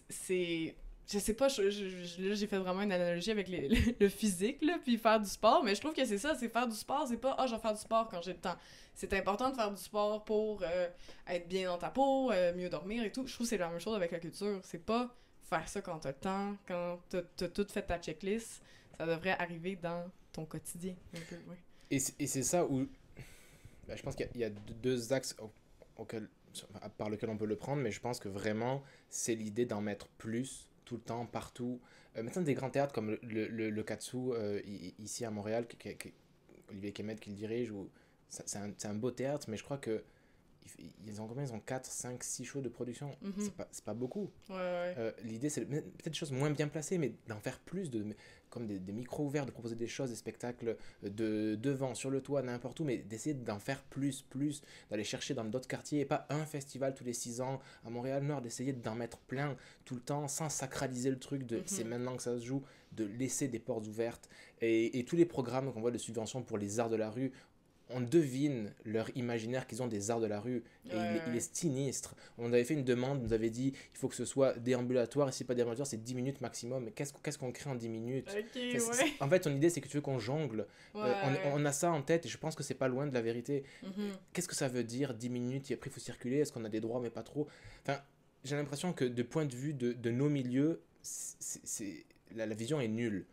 C'est. Je sais pas, là j'ai fait vraiment une analogie avec les- le, physique, là, puis faire du sport, mais je trouve que c'est ça, c'est faire du sport, c'est pas, ah, je vais faire du sport quand j'ai le temps. C'est important de faire du sport pour euh, être bien dans ta peau, euh, mieux dormir et tout. Je trouve que c'est la même chose avec la culture. C'est pas faire ça quand t'as le temps, quand t'as tout fait ta checklist. Ça devrait arriver dans ton quotidien. Et c'est ça où. bah, je pense qu'il y a- deux- axes par lesquels on peut le prendre, mais je pense que vraiment, c'est l'idée d'en mettre plus, tout le temps, partout. Euh, maintenant, des grands théâtres comme le, le, le- Katsu, euh, ici à Montréal, que- Olivier Kemet qui le dirige, c'est un, c'est un beau théâtre, mais je crois que. Ils- ont combien? Ils ont 4, 5, 6 shows de production. C'est pas, c'est pas beaucoup. Ouais, ouais. Euh, L'idée, c'est peut-être des choses moins bien placées, mais d'en faire plus, de, comme des, des micros ouverts, de proposer des choses, des spectacles de devant, sur le toit, n'importe où, mais d'essayer d'en faire plus, plus, d'aller chercher dans d'autres quartiers, et pas un festival tous les six ans à Montréal-Nord, d'essayer d'en mettre plein tout le temps, sans sacraliser le truc de Mhm. c'est maintenant que ça se joue, de laisser des portes ouvertes. Et, et tous les programmes qu'on voit de subvention pour les arts de la rue, on devine leur imaginaire qu'ils ont des arts de la rue. Et il, Ouais, est- il ouais. est sinistre. On avait fait une demande, on nous avait dit il faut que ce soit déambulatoire. Et si pas déambulatoire, c'est 10 minutes maximum. Mais qu'est-ce qu'on crée en 10 minutes Ça, ouais. En fait, ton idée, c'est que tu veux qu'on jongle. Euh, on, a ça en tête et je pense que c'est pas loin de la vérité. Mhm. Qu'est-ce que ça veut dire 10 minutes et après il faut circuler? Est-ce qu'on a des droits mais pas trop? Enfin, j'ai l'impression que de point de vue de, de nos milieux, c'est, la, la vision est nulle.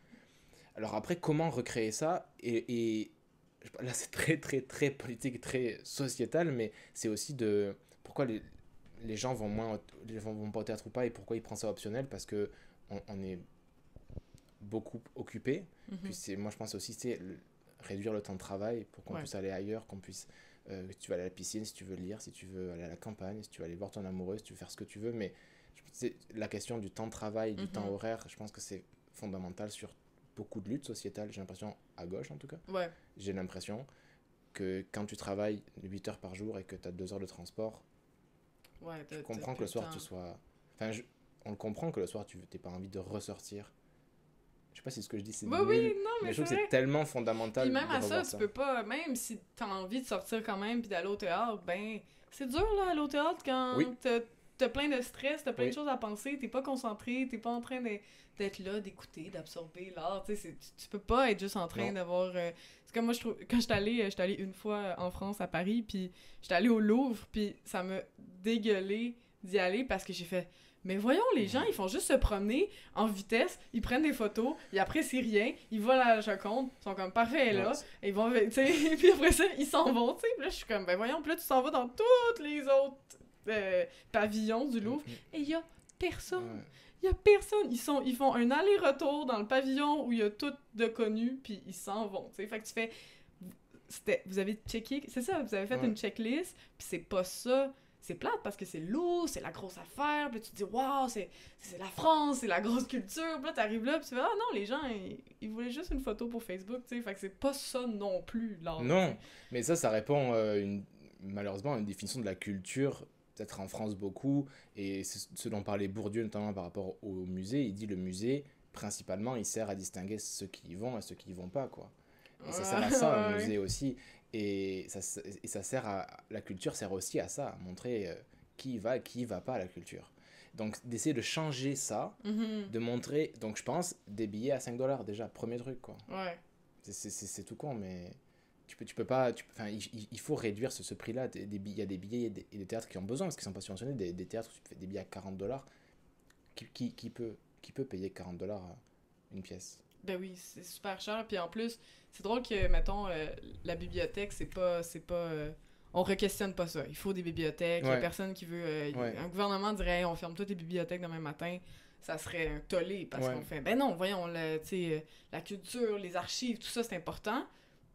Alors après, comment recréer ça? Et, là, c'est très, très, très politique, très sociétal, mais c'est aussi de pourquoi les, les gens vont moins, au- les gens vont pas au théâtre ou pas et pourquoi ils prennent ça optionnel parce que on, on est beaucoup occupé. Mhm. Puis c'est, moi, je pense aussi, c'est réduire le temps de travail pour qu'on Ouais. puisse aller ailleurs, qu'on puisse. euh, tu vas aller à la piscine si tu veux lire, si tu veux aller à la campagne, si tu veux aller voir ton amoureux, si tu veux faire ce que tu veux. Mais la question du temps de travail, du Mhm. temps horaire, je pense que c'est fondamental sur beaucoup de luttes sociétales, j'ai l'impression, à gauche en tout cas. Ouais. J'ai l'impression que quand tu travailles 8 heures par jour et que tu as 2 heures de transport, Ouais, t'as comprends que le soir tu sois. Enfin, je- on le comprend que le soir tu n'as pas envie de ressortir. Je sais pas si ce que je dis c'est nul, oui, non, mais, mais, je trouve que c'est tellement fondamental. Puis même de à ça, tu peux pas, même si t'as envie de sortir quand même puis d'aller au théâtre, ben, c'est dur là, aller au théâtre quand Oui. T'as plein de stress, t'as plein de choses à penser, t'es pas concentré, t'es pas en train d'être là, d'écouter, d'absorber l'art, tu tu- peux pas être juste en train d'avoir... euh, C'est comme moi, je trouve, quand j'étais allée, euh, j'étais allée une fois euh, en France, à Paris, puis j'étais allée au Louvre, puis ça m'a dégueulé d'y aller parce que j'ai fait... Mais voyons, les gens, ils font juste se promener en vitesse, ils prennent des photos, ils apprécient rien, ils volent à la Joconde, ils sont comme parfait là, et ils vont, tu sais, puis après ça, ils s'en vont, tu sais. Puis là, je suis comme, ben voyons, puis là, tu s'en vas dans tous les autres euh, pavillons du Louvre, et il y a personne. Il y a personne. Ils, sont, ils font un aller-retour dans le pavillon où il y a tout de connu, puis ils s'en vont, tu sais. Fait que tu fais... Vous avez checké... C'est ça, vous avez fait Ouais. une checklist, puis c'est pas ça... C'est plate parce que c'est lourd, c'est la grosse affaire, puis tu te dis, waouh, c'est la France, c'est la grosse culture. Puis là, t'arrives là, puis tu fais, ah non, les gens, ils, ils voulaient juste une photo pour Facebook, tu sais. Fait que c'est pas ça non plus, l'art. Non, mais ça, ça répond euh, une- malheureusement à une définition de la culture, peut-être en France beaucoup, et ce dont parlait Bourdieu notamment par rapport au musée. Il dit le musée, principalement, il sert à distinguer ceux qui y vont et ceux qui y vont pas, quoi. Et ça sert à ça, un Ouais, musée aussi. Et ça, et ça sert à. La culture sert aussi à ça, à montrer euh, qui y va et qui va pas à la culture. Donc, d'essayer de changer ça, Mhm. de montrer. Donc, je pense, des billets à 5 dollars déjà, premier truc, quoi. Ouais. C'est tout con, mais tu peux, tu peux pas. Tu, il, faut réduire ce, ce prix-là. Il y a des billets et des, et des théâtres qui ont besoin, parce qu'ils sont pas subventionnés, des, des théâtres où tu fais des billets à 40 dollars. Qui, qui, qui peut, qui peut payer 40 dollars une pièce? Ben oui, c'est super cher. Puis en plus, c'est drôle que, mettons, euh, la bibliothèque, c'est pas. c'est pas euh, on re-questionne pas ça. Il faut des bibliothèques. Il y a personne qui veut. euh, Ouais. Un gouvernement dirait Hey, on ferme toutes les bibliothèques demain matin. Ça serait un tollé parce Ouais. qu'on fait. Ben non, voyons, euh, la culture, les archives, tout ça, c'est important.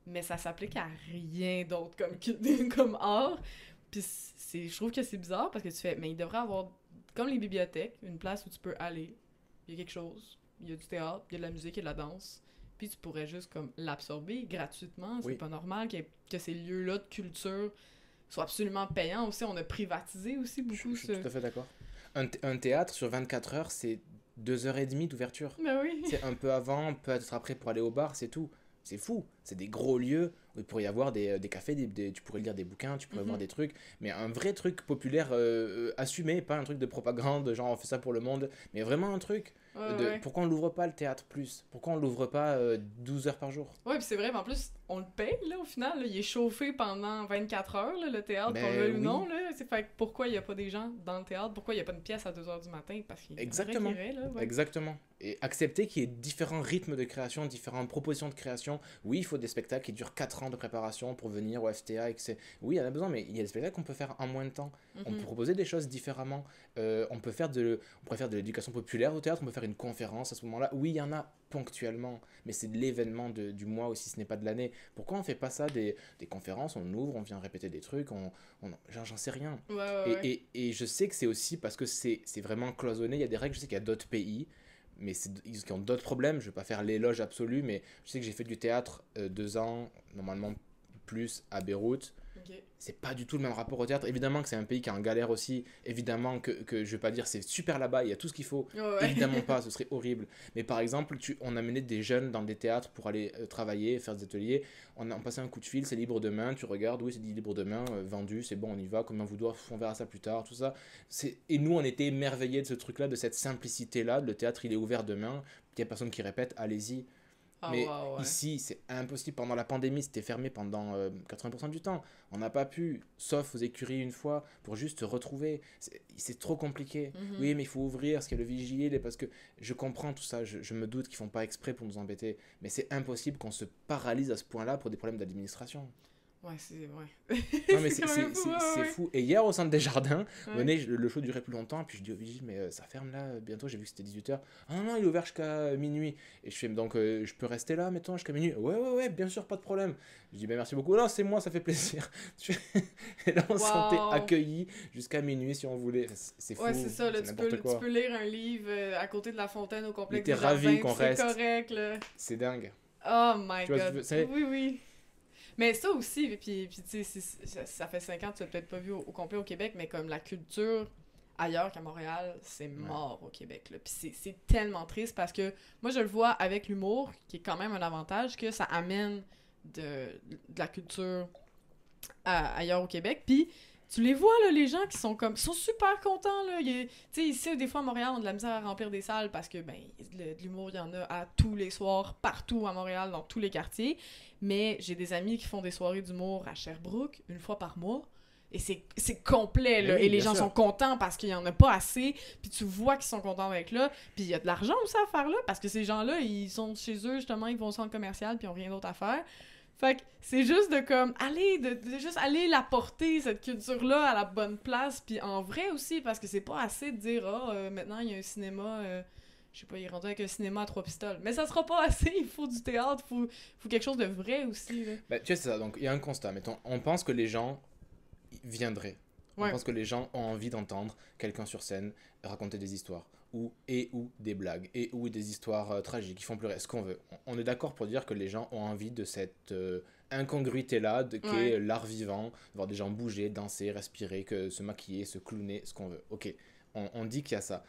Mais ça s'applique à rien d'autre comme, comme art. Puis je trouve que c'est bizarre parce que tu fais. Mais il devrait avoir, comme les bibliothèques, une place où tu peux aller. Il y a quelque chose. Il y a du théâtre, il y a de la musique, il y a de la danse puis tu pourrais juste comme l'absorber gratuitement. C'est Oui. pas normal ait- que ces lieux-là de culture soient absolument payants aussi. On a privatisé aussi Je, beaucoup je suis ce... tout à fait d'accord. Un, un théâtre sur 24 heures, c'est deux heures et demie d'ouverture. Ben oui. C'est un peu avant, peut-être après pour aller au bar, c'est tout. C'est fou. C'est des gros lieux où il pourrait y avoir des, des cafés, des, des- tu pourrais lire des bouquins, tu pourrais Mhm. voir des trucs. Mais un vrai truc populaire euh, euh, assumé, pas un truc de propagande, genre on fait ça pour le monde, mais vraiment un truc. Ouais, de, ouais. Pourquoi on l'ouvre pas le théâtre plus? Pourquoi on l'ouvre pas euh, 12 heures par jour? Ouais, c'est vrai, mais en plus, on le paye, là, au final. là. Il est chauffé pendant 24 heures, là, le théâtre, Ben qu'on le veuille ou non, là. C'est fait pourquoi il n'y a pas des gens dans le théâtre? Pourquoi il n'y a pas une pièce à 2h du matin? Parce qu'il Exactement. là, ouais. Exactement. Et accepter qu'il y ait différents rythmes de création, différentes propositions de création. Oui, il faut des spectacles qui durent 4 ans de préparation pour venir au FTA. Et que c'est... Oui, il y en a besoin, mais il y a des spectacles qu'on peut faire en moins de temps. On Mhm. peut proposer des choses différemment. Euh, on, peut faire de, on pourrait faire de l'éducation populaire au théâtre, on peut faire une conférence à ce moment-là. Oui, il y en a ponctuellement, mais c'est de l'événement du mois aussi, ce n'est pas de l'année. Pourquoi on fait pas ça des, des conférences On ouvre, on vient répéter des trucs, on, on- j'en sais rien. Ouais, ouais, Et, ouais. et, et je sais que c'est aussi parce que c'est vraiment cloisonné. Il y a des règles. Je sais qu'il y a d'autres pays, mais ils qui ont d'autres problèmes. Je vais pas faire l'éloge absolu, mais je sais que j'ai fait du théâtre euh, deux ans, normalement plus, à Beyrouth. C'est pas du tout le même rapport au théâtre. Évidemment que c'est un pays qui est en galère aussi. Évidemment que, que je vais pas dire c'est super là-bas, il y a tout ce qu'il faut. Ouais. Évidemment pas, ce serait horrible. Mais par exemple, tu, on amenait des jeunes dans des théâtres pour aller euh, travailler, faire des ateliers. On a on passait un coup de fil, c'est libre demain, tu regardes, oui, c'est dit libre demain, euh, vendu, c'est bon, on y va, combien vous doit, on verra ça plus tard, tout ça. C'est- Et nous, on était émerveillés de ce truc-là, de cette simplicité-là. Le théâtre, il est ouvert demain. Il y a personne qui répète, allez-y. Ah, mais ouais. Ici, c'est impossible. Pendant la pandémie, c'était fermé pendant euh, 80% du temps. On n'a pas pu, sauf aux écuries une fois, pour juste se retrouver. C'est- trop compliqué. Mhm. Oui, mais il faut ouvrir, parce qu'il y a le vigile, et parce que je comprends tout ça. Je, je me doute qu'ils font pas exprès pour nous embêter. Mais c'est impossible qu'on se paralyse à ce point-là pour des problèmes d'administration. Ouais, c'est. Ouais. Non, mais c'est c'est- fou, c'est- ouais, c'est ouais. fou. Et hier, au centre des jardins, le show durait plus longtemps, puis je dis au vigile, mais euh, ça ferme là, bientôt, j'ai vu que c'était 18h. Ah non, il est ouvert jusqu'à euh, minuit. Et je fais, donc euh, je peux rester là, mettons, jusqu'à minuit? Ouais, ouais, ouais, bien sûr, pas de problème. Je dis, ben merci beaucoup. Non, c'est moi, ça fait plaisir. Et là, on se sentait Wow. accueillis jusqu'à minuit si on voulait. C'est c'est fou. Ouais, c'est ça, là, tu peux, quoi. tu peux lire un livre à côté de la fontaine au complexe t'es ravi qu'on c'est reste. correct, là. C'est dingue. Oh my Tu god. c'est- Oui, oui. Mais ça aussi, puis, puis tu sais, ça, ça fait 5 ans que tu l'as peut-être pas vu au, au complet au Québec, mais comme la culture ailleurs qu'à Montréal, c'est mort au Québec. Là. Puis c'est- c'est tellement triste parce que moi, je le vois avec l'humour, qui est quand même un avantage, que ça amène de, de la culture à- ailleurs au Québec. Puis tu les vois, là, les gens qui sont comme. sont super contents, là. Tu sais, ici, des fois, à Montréal, on a de la misère à remplir des salles parce que, ben, le- de l'humour, il y en a à tous les soirs, partout à Montréal, dans tous les quartiers. Mais j'ai des amis qui font des soirées d'humour à Sherbrooke, une fois par mois. Et c'est c'est complet, là. Oui, et les gens sûr. sont contents parce qu'il y en a pas assez. Puis tu vois qu'ils sont contents avec là. Puis il y a de l'argent aussi à faire là parce que ces gens-là, ils sont chez eux, justement, ils vont au centre commercial puis ils ont rien d'autre à faire. Fait que c'est juste de comme aller de, de juste aller la porter cette culture là à la bonne place puis en vrai aussi parce que c'est pas assez de dire ah euh, maintenant il y a un cinéma euh, je sais pas il est rendu avec un cinéma à trois pistoles mais ça sera pas assez il faut du théâtre il faut, faut quelque chose de vrai aussi là. Bah, tu vois, c'est ça. Donc, il y a un constat. Mettons, on pense que les gens viendraient. Ouais. On pense que les gens ont envie d'entendre quelqu'un sur scène raconter des histoires. Ou, et ou des blagues. Et ou des histoires euh, tragiques qui font pleurer. Ce qu'on veut? On, est d'accord pour dire que les gens ont envie de cette euh, incongruité-là, de, qui Ouais. est l'art vivant, voir des gens bouger, danser, respirer, que, se maquiller, se clowner, ce qu'on veut. Ok, on, on dit qu'il y a ça.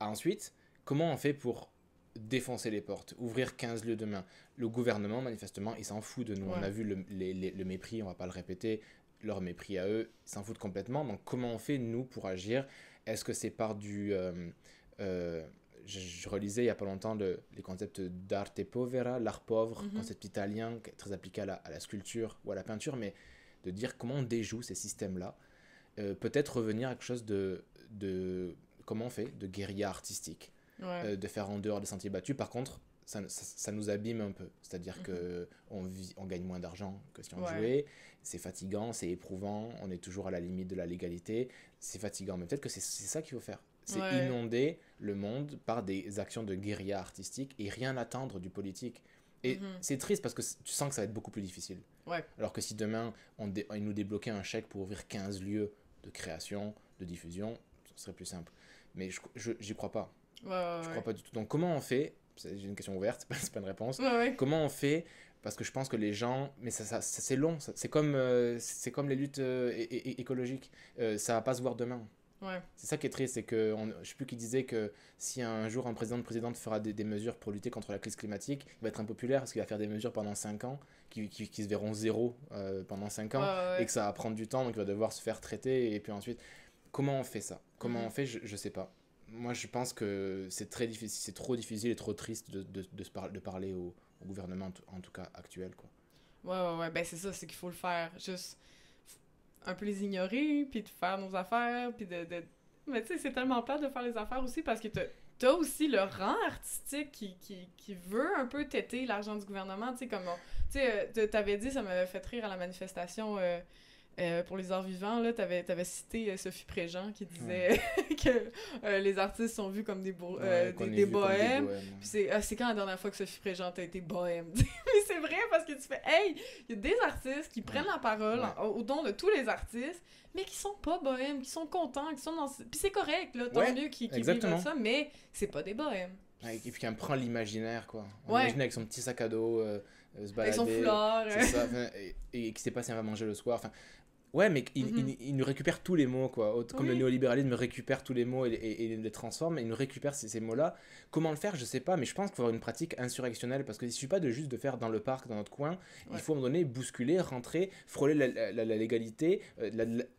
Ensuite, comment on fait pour défoncer les portes, ouvrir 15 lieux demain? Le gouvernement, manifestement, il s'en fout de nous. On a vu le, les- les- le mépris, on va pas le répéter, leur mépris à eux, ils s'en foutent complètement. Donc comment on fait, nous, pour agir? Est-ce que c'est par du... euh, euh, je, je relisais il y a pas longtemps le, les concepts d'arte povera, l'art pauvre, Mhm. concept italien, très appliqué à la, à la sculpture ou à la peinture, mais de dire comment on déjoue ces systèmes-là. Euh, Peut-être revenir à quelque chose de, de... Comment on fait De guérilla artistique ouais euh, de faire en dehors des sentiers battus. Par contre, ça, ça, ça nous abîme un peu. C'est-à-dire que on, vit, on gagne moins d'argent que si on. Ouais. jouait. C'est fatigant, c'est éprouvant. On est toujours à la limite de la légalité. C'est fatigant. Mais peut-être que c'est ça qu'il faut faire. C'est Ouais. inonder le monde par des actions de guérilla artistique et rien attendre du politique. Et Mhm. c'est triste parce que tu sens que ça va être beaucoup plus difficile. Ouais. Alors que si demain, on, dé- nous débloquait un chèque pour ouvrir 15 lieux de création, de diffusion, ce serait plus simple. Mais je j'y crois pas. ouais ouais, Je crois pas du tout. Donc comment on fait C'est j'ai une question ouverte, c'est pas, une réponse. Comment on fait Parce que je pense que les gens, mais ça, ça- ça- c'est long. C'est comme, euh, c'est comme les luttes euh, écologiques. Euh, ça va pas se voir demain. Ouais. C'est ça qui est triste, c'est que on, je sais plus qui disait que si un jour un président de présidente fera des, des, mesures pour lutter contre la crise climatique, il va être impopulaire parce qu'il va faire des mesures pendant 5 ans qui, qui, qui se verront zéro euh, pendant 5 ans ouais, et que ça va prendre du temps, donc il va devoir se faire traiter et puis ensuite, comment on fait ça? Comment Mhm. on fait? Je, je sais pas. Moi je pense que c'est très difficile, c'est trop difficile et trop triste de, de, de, se par- de parler au, au gouvernement, en tout- en tout cas actuel. Quoi. Ouais, ouais, ouais. Ben, c'est ça, c'est qu'il faut le faire. Juste un peu les ignorer, puis de faire nos affaires, puis de. de... Mais tu sais, c'est tellement plat de faire les affaires aussi parce que t'as. Aussi le rang artistique qui, qui, qui veut un peu têter l'argent du gouvernement, tu sais, comme... Tu sais, euh, t'avais dit, ça m'avait fait rire à la manifestation euh, euh, pour les arts vivants, là, t'avais avais cité euh, Sophie Préjean qui disait que euh, les artistes sont vus comme des, Ouais, des, bohèmes, bohèmes. puis c'est ah, c'est quand la dernière fois que Sophie Préjean a été bohème? Mais c'est vrai parce que tu fais, hey, il y a des artistes qui prennent la parole en- au don de tous les artistes, mais qui sont pas bohèmes, qui sont contents, qui sont dans. Puis c'est correct, là, tant mieux qu'ils exactement. vivent ça, mais c'est pas des bohèmes. Et puis qu'on prend l'imaginaire, quoi. On imagine avec son petit sac à dos, euh, se Avec balader. son foulard. C'est euh. ça, enfin, et, et qui sait pas si on va manger le soir. Enfin, ouais, mais il, il- il nous récupère tous les mots, quoi. Comme le Oui. néolibéralisme récupère tous les mots et, et- et les transforme, il nous récupère ces, ces mots-là. Comment le faire, je sais pas, mais je pense qu'il faut avoir une pratique insurrectionnelle parce qu'il suffit pas de juste de faire dans le parc, dans notre coin. Ouais. Il faut à un moment donné bousculer, rentrer, frôler la, la- la- la légalité, euh,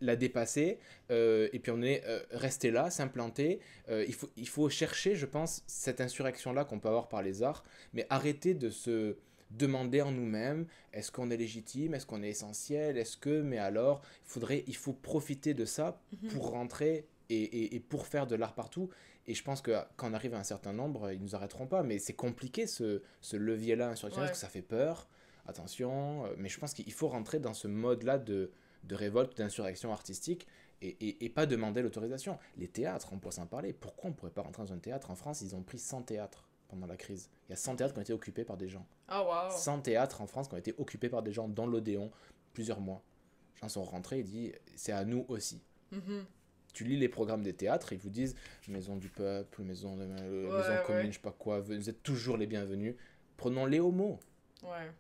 la, dépasser, euh, et puis à un moment donné, euh, rester là, s'implanter. Euh, il, faut, il faut chercher, je pense, cette insurrection-là qu'on peut avoir par les arts, mais arrêter de se demander en nous-mêmes est-ce qu'on est légitime, est-ce qu'on est essentiel, est-ce que, mais alors, il faudrait, il faut profiter de ça Mhm. pour rentrer et, et- et pour faire de l'art partout. Et je pense que quand on arrive à un certain nombre, ils nous arrêteront pas. Mais c'est compliqué ce, ce levier-là Ouais. parce que ça fait peur. Attention. euh, Mais je pense qu'il faut rentrer dans ce mode-là de, de révolte, d'insurrection artistique et, et, et pas demander l'autorisation. Les théâtres, on pourrait s'en parler. Pourquoi on pourrait pas rentrer dans un théâtre En France, ils ont pris 100 théâtres pendant la crise. Il y a 100 théâtres qui ont été occupés par des gens. Ah, wow. 100 théâtres en France qui ont été occupés par des gens dans l'Odéon plusieurs mois. Les gens sont rentrés et disent c'est à nous aussi. Mhm. Tu lis les programmes des théâtres, ils vous disent maison du peuple, maison, de, euh, Ouais, maison commune, je sais pas quoi, vous êtes toujours les bienvenus. Prenons-les au mot. Ouais.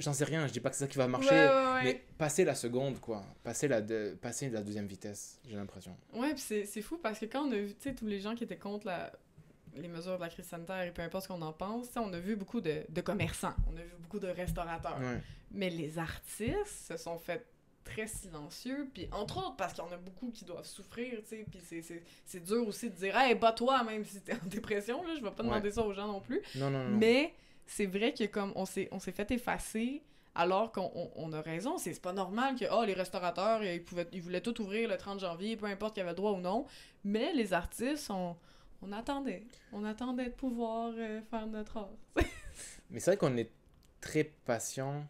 J'en sais rien, je dis pas que c'est ça qui va marcher, Ouais, ouais, ouais. mais passer la seconde, quoi. Passer la, de- passer la deuxième vitesse, j'ai l'impression. Ouais, c'est c'est fou parce que quand on a vu, tous les gens qui étaient contre la, les mesures de la crise sanitaire et peu importe ce qu'on en pense, on a vu beaucoup de, de commerçants, on a vu beaucoup de restaurateurs. Ouais. Mais les artistes se sont fait très silencieux, puis entre autres parce qu'il y en a beaucoup qui doivent souffrir, tu sais, puis c'est- dur aussi de dire « Hey, bats-toi, même si t'es en dépression, là, je vais pas Ouais. demander ça aux gens non plus. Non, non, non. Mais c'est vrai que comme on s'est fait effacer alors qu'on on, on a raison, c'est pas normal que oh, les restaurateurs ils pouvaient ils voulaient tout ouvrir le 30 janvier, peu importe qu'il y avait droit ou non, mais les artistes on on attendait, on attendait de pouvoir euh, faire notre art. Mais c'est vrai qu'on est très patient.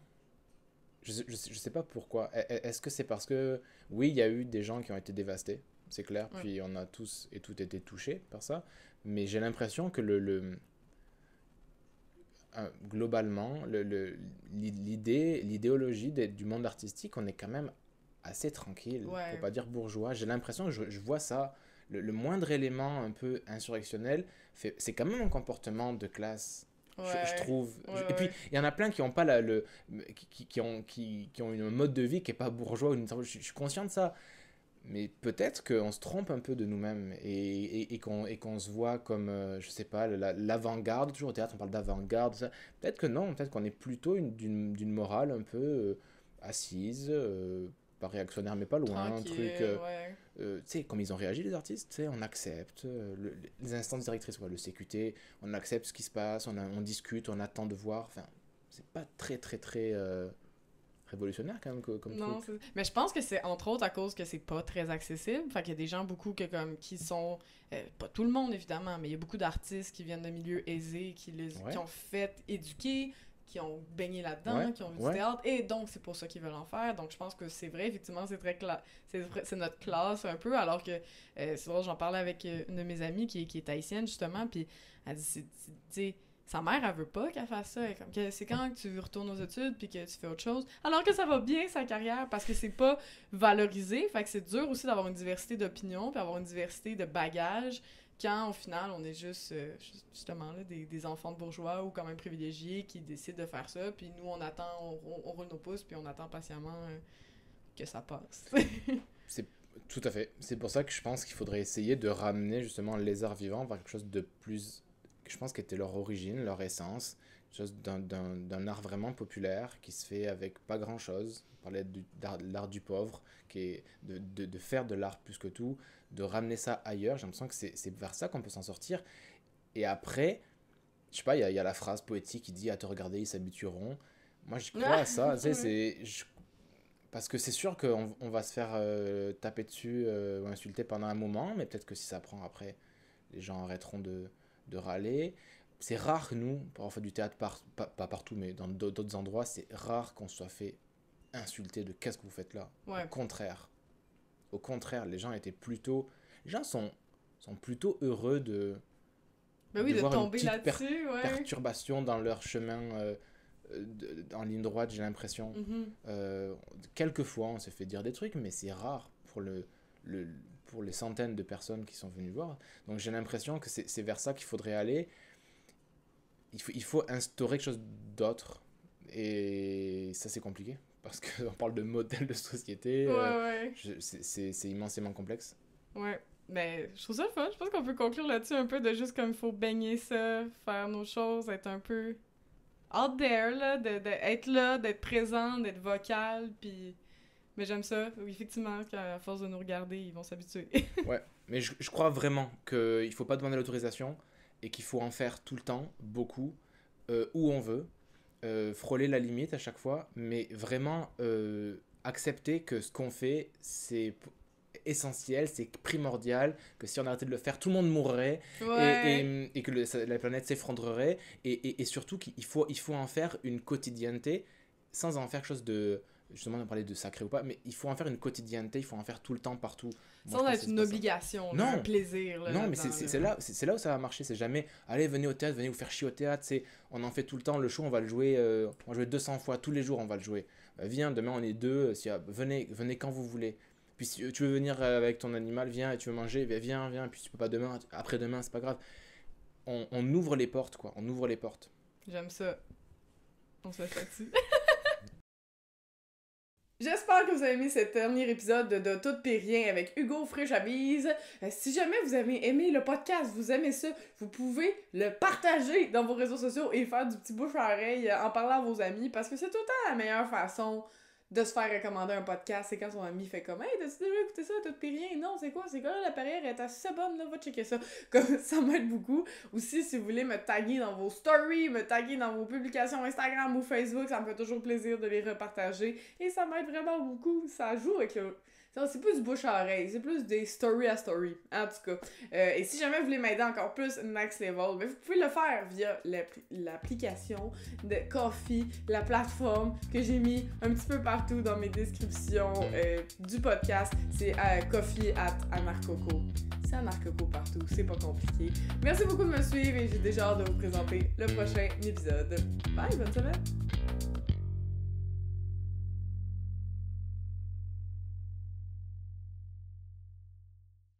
Je, je, sais- je sais pas pourquoi. E- e- Est-ce que c'est parce que, oui, il y a eu des gens qui ont été dévastés, c'est clair, Ouais. puis on a tous et toutes été touchés par ça, mais j'ai l'impression que le, le- euh, globalement, le- le- l'i- l'idée, l'idéologie du monde artistique, on est quand même assez tranquille, Ouais. pour pas dire bourgeois. J'ai l'impression que je, je vois ça, le, le moindre élément un peu insurrectionnel, c'est quand même un comportement de classe je- je, trouve. Ouais, et puis, il y en a plein qui ont pas la, le, qui, ont, qui, qui ont une mode de vie qui est pas bourgeois. ou une- je, je suis conscient de ça. Mais peut-être qu'on se trompe un peu de nous-mêmes et, et, et qu'on se voit comme, euh, je sais pas, la- l'avant-garde. Toujours au théâtre, on parle d'avant-garde. Peut-être que non, peut-être qu'on est plutôt une- d'une d'une morale un peu euh, assise, euh, pas réactionnaire, mais pas loin. Un Tranquille, truc. euh, ouais. euh, tu sais, comme ils ont réagi, les artistes, tu sais, on accepte. euh, le- les instances directrices, ouais, le CQT, on accepte ce qui se passe, on, a- on discute, on attend de voir. Enfin, c'est pas très, très, très révolutionnaire quand même co- comme Non, truc. mais je pense que c'est entre autres à cause que c'est pas très accessible. Fait qu'il y a des gens beaucoup que, comme, qui sont. pas tout le monde évidemment, mais il y a beaucoup d'artistes qui viennent de milieux aisés, qui, les, Ouais. qui ont fait éduquer, qui ont baigné là-dedans, Ouais, qui ont vu ouais. du théâtre, et donc c'est pour ça qu'ils veulent en faire. Donc je pense que c'est vrai, effectivement, c'est très c'est vrai- notre classe un peu, alors que euh, c'est drôle, j'en parlais avec euh, une de mes amies qui, est- qui est haïtienne justement, puis elle dit, tu sais, sa mère, elle veut pas qu'elle fasse ça. Elle est comme que c'est quand que tu retournes aux études puis que tu fais autre chose. Alors que ça va bien, sa carrière, parce que c'est pas valorisé. Fait que c'est dur aussi d'avoir une diversité d'opinions puis avoir une diversité de bagages quand, au final, on est juste, euh, ju- justement, là, des, enfants de bourgeois ou quand même privilégiés qui décident de faire ça. Puis nous, on attend, on, roule nos pouces puis on attend patiemment euh, que ça passe. Tout à fait. C'est pour ça que je pense qu'il faudrait essayer de ramener justement les arts vivants vers quelque chose de plus. Je pense qu'était leur origine, leur essence, quelque chose d'un art vraiment populaire qui se fait avec pas grand chose. On parlait de l'art du pauvre, qui est de, de faire de l'art plus que tout, de ramener ça ailleurs. J'ai l'impression que c'est vers ça qu'on peut s'en sortir. Et après, je sais pas, il y, y, a la phrase poétique qui dit à te regarder, ils s'habitueront. Moi, je crois à ça. tu sais, c'est. Parce que c'est sûr qu'on on va se faire euh, taper dessus euh, ou insulter pendant un moment, mais peut-être que si ça prend après, les gens arrêteront de, de râler. C'est rare que nous, pour avoir fait du théâtre, par, pas, pas, partout, mais dans d'autres endroits, c'est rare qu'on soit fait insulter de qu'est-ce que vous faites là. Ouais. Au contraire. Au contraire, les gens étaient plutôt. Les gens sont, sont plutôt heureux de. Ben oui, de, voir tomber là-dessus, ouais. perturbation dans leur chemin euh, de- en ligne droite, j'ai l'impression. Mhm. Euh, quelquefois, on s'est fait dire des trucs, mais c'est rare pour, le, le, pour les centaines de personnes qui sont venues voir. Donc j'ai l'impression que c'est c'est vers ça qu'il faudrait aller. Il faut, il faut instaurer quelque chose d'autre. Et ça, c'est compliqué. Parce qu'on parle de modèle de société. Ouais, euh, ouais. c'est- immensément complexe. Ouais. Ben, je trouve ça fun. Je pense qu'on peut conclure là-dessus un peu de juste comme il faut baigner ça, faire nos choses, être un peu out there, là, de, de être là, d'être présent, d'être vocal, puis... Mais j'aime ça, oui, effectivement, qu'à force de nous regarder, ils vont s'habituer. Mais je, je crois vraiment qu'il ne faut pas demander l'autorisation et qu'il faut en faire tout le temps, beaucoup, euh, où on veut, euh, frôler la limite à chaque fois, mais vraiment euh, accepter que ce qu'on fait, c'est essentiel, c'est primordial, que si on arrêtait de le faire, tout le monde mourrait et, ouais. et, et que le- la planète s'effondrerait, et, et, et surtout qu'il faut, il faut en faire une quotidienneté sans en faire quelque chose de... Justement, on parlait de sacré ou pas, mais il faut en faire une quotidienneté, il faut en faire tout le temps, partout. Sans être une obligation, Non. un plaisir. Là, Non, mais c'est là. là, où ça va marcher. C'est jamais, allez, venez au théâtre, venez vous faire chier au théâtre. C'est, on en fait tout le temps. Le show, on va le jouer, euh, on va jouer 200 fois tous les jours. On va le jouer. Euh, viens, demain on est deux. euh, Si, ah, venez, venez quand vous voulez. Puis si tu veux venir euh, avec ton animal, viens et tu veux manger, viens, viens. Puis si tu peux pas demain, après demain, c'est pas grave. On, on ouvre les portes, quoi. On ouvre les portes. J'aime ça. On se laisse là-dessus. J'espère que vous avez aimé cet dernier épisode de, Tout Pis Rien avec Hugo Fréchabise. Euh, si jamais vous avez aimé le podcast, vous aimez ça, vous pouvez le partager dans vos réseaux sociaux et faire du petit bouche à oreille euh, en parlant à vos amis parce que c'est tout le temps la meilleure façon de se faire recommander un podcast. C'est quand son ami fait comme Hey, t'as-tu déjà écouté ça, Tout Pis Rien? Non, c'est quoi? C'est quoi la perrière? Elle est assez bonne, là, va checker ça. Comme ça m'aide beaucoup. Aussi, si vous voulez me taguer dans vos stories, me taguer dans vos publications Instagram ou Facebook, ça me fait toujours plaisir de les repartager. Et ça m'aide vraiment beaucoup. Ça joue avec le. C'est plus du bouche à oreille, c'est plus des story à story, en tout cas. Euh, et si jamais vous voulez m'aider encore plus next level, ben vous pouvez le faire via l'appli- l'application de Coffee, la plateforme que j'ai mis un petit peu partout dans mes descriptions euh, du podcast. C'est euh, Coffee at Anarcoco. C'est Anarcoco partout, c'est pas compliqué. Merci beaucoup de me suivre et j'ai déjà hâte de vous présenter le prochain épisode. Bye, bonne semaine!